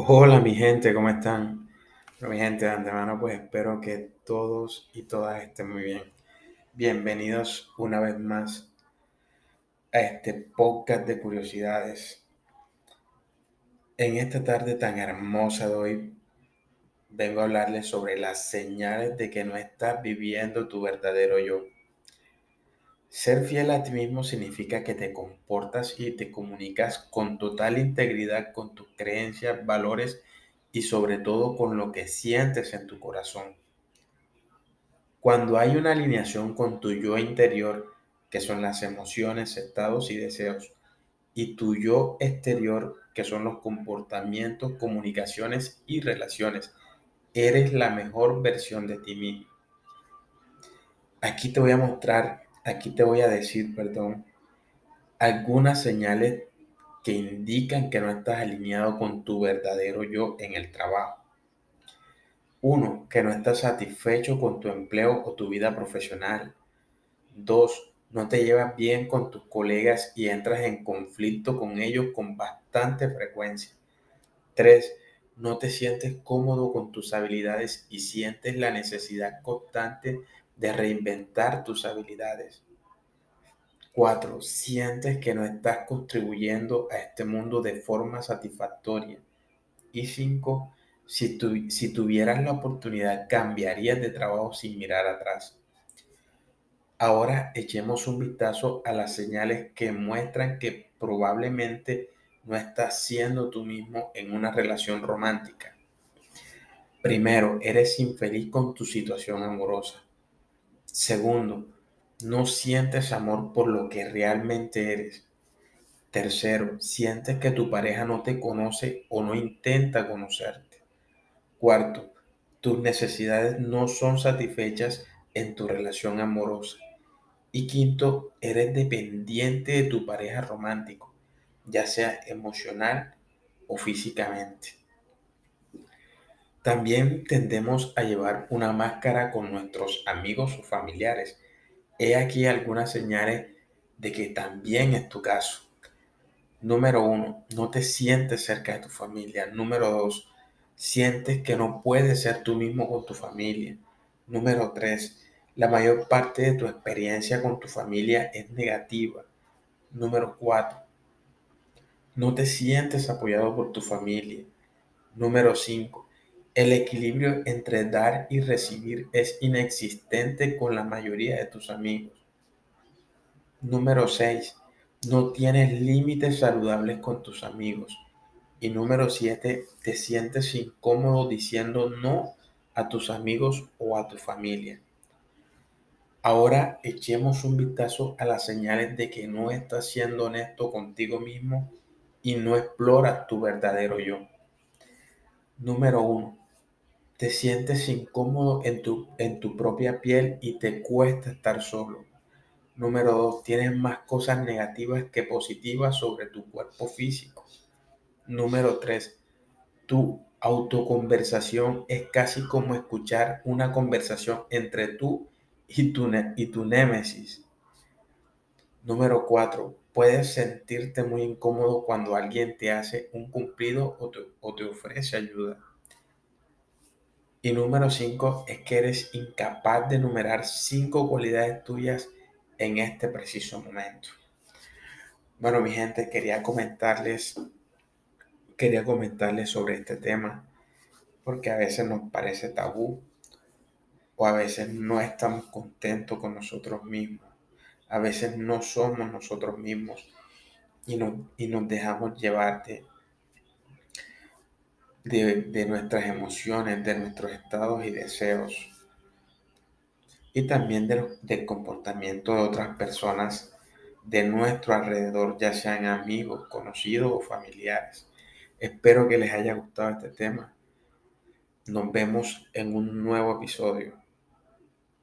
Hola mi gente, ¿cómo están? Mi gente, de antemano pues espero que todos y todas estén muy bien. Bienvenidos una vez más a este podcast de curiosidades. En esta tarde tan hermosa de hoy vengo a hablarles sobre las señales de que no estás viviendo tu verdadero yo. Ser fiel a ti mismo significa que te comportas y te comunicas con total integridad con tus creencias, valores y sobre todo con lo que sientes en tu corazón. Cuando hay una alineación con tu yo interior, que son las emociones, estados y deseos, y tu yo exterior, que son los comportamientos, comunicaciones y relaciones, eres la mejor versión de ti mismo. Aquí te voy a mostrar aquí te voy a decir, perdón, algunas señales que indican que no estás alineado con tu verdadero yo en el trabajo. Uno, que no estás satisfecho con tu empleo o tu vida profesional. Dos, no te llevas bien con tus colegas y entras en conflicto con ellos con bastante frecuencia. Tres, no te sientes cómodo con tus habilidades y sientes la necesidad constante de reinventar tus habilidades. 4. Sientes que no estás contribuyendo a este mundo de forma satisfactoria. Y 5. Si, si tuvieras la oportunidad, cambiarías de trabajo sin mirar atrás. Ahora echemos un vistazo a las señales que muestran que probablemente no estás siendo tú mismo en una relación romántica. Primero, eres infeliz con tu situación amorosa. Segundo, no sientes amor por lo que realmente eres. Tercero, sientes que tu pareja no te conoce o no intenta conocerte. Cuarto, tus necesidades no son satisfechas en tu relación amorosa. Y quinto, eres dependiente de tu pareja romántico, ya sea emocional o físicamente. También tendemos a llevar una máscara con nuestros amigos o familiares. He aquí algunas señales de que también es tu caso. Número uno, no te sientes cerca de tu familia. Número dos, sientes que no puedes ser tú mismo con tu familia. Número tres, la mayor parte de tu experiencia con tu familia es negativa. Número cuatro, no te sientes apoyado por tu familia. Número cinco, el equilibrio entre dar y recibir es inexistente con la mayoría de tus amigos. Número 6. No tienes límites saludables con tus amigos. Y número 7. Te sientes incómodo diciendo no a tus amigos o a tu familia. Ahora echemos un vistazo a las señales de que no estás siendo honesto contigo mismo y no exploras tu verdadero yo. Número 1 te sientes incómodo en tu, en tu propia piel y te cuesta estar solo. Número dos, tienes más cosas negativas que positivas sobre tu cuerpo físico. Número tres, tu autoconversación es casi como escuchar una conversación entre tú y tu, y tu némesis. Número cuatro, puedes sentirte muy incómodo cuando alguien te hace un cumplido o o te ofrece ayuda. Y número cinco es que eres incapaz de enumerar cinco cualidades tuyas en este preciso momento. Bueno, mi gente, quería comentarles, quería comentarles sobre este tema porque a veces nos parece tabú o a veces no estamos contentos con nosotros mismos. A veces no somos nosotros mismos y, y nos dejamos llevar de, nuestras emociones, de nuestros estados y deseos. Y también del comportamiento de otras personas de nuestro alrededor, ya sean amigos, conocidos o familiares. Espero que les haya gustado este tema. Nos vemos en un nuevo episodio.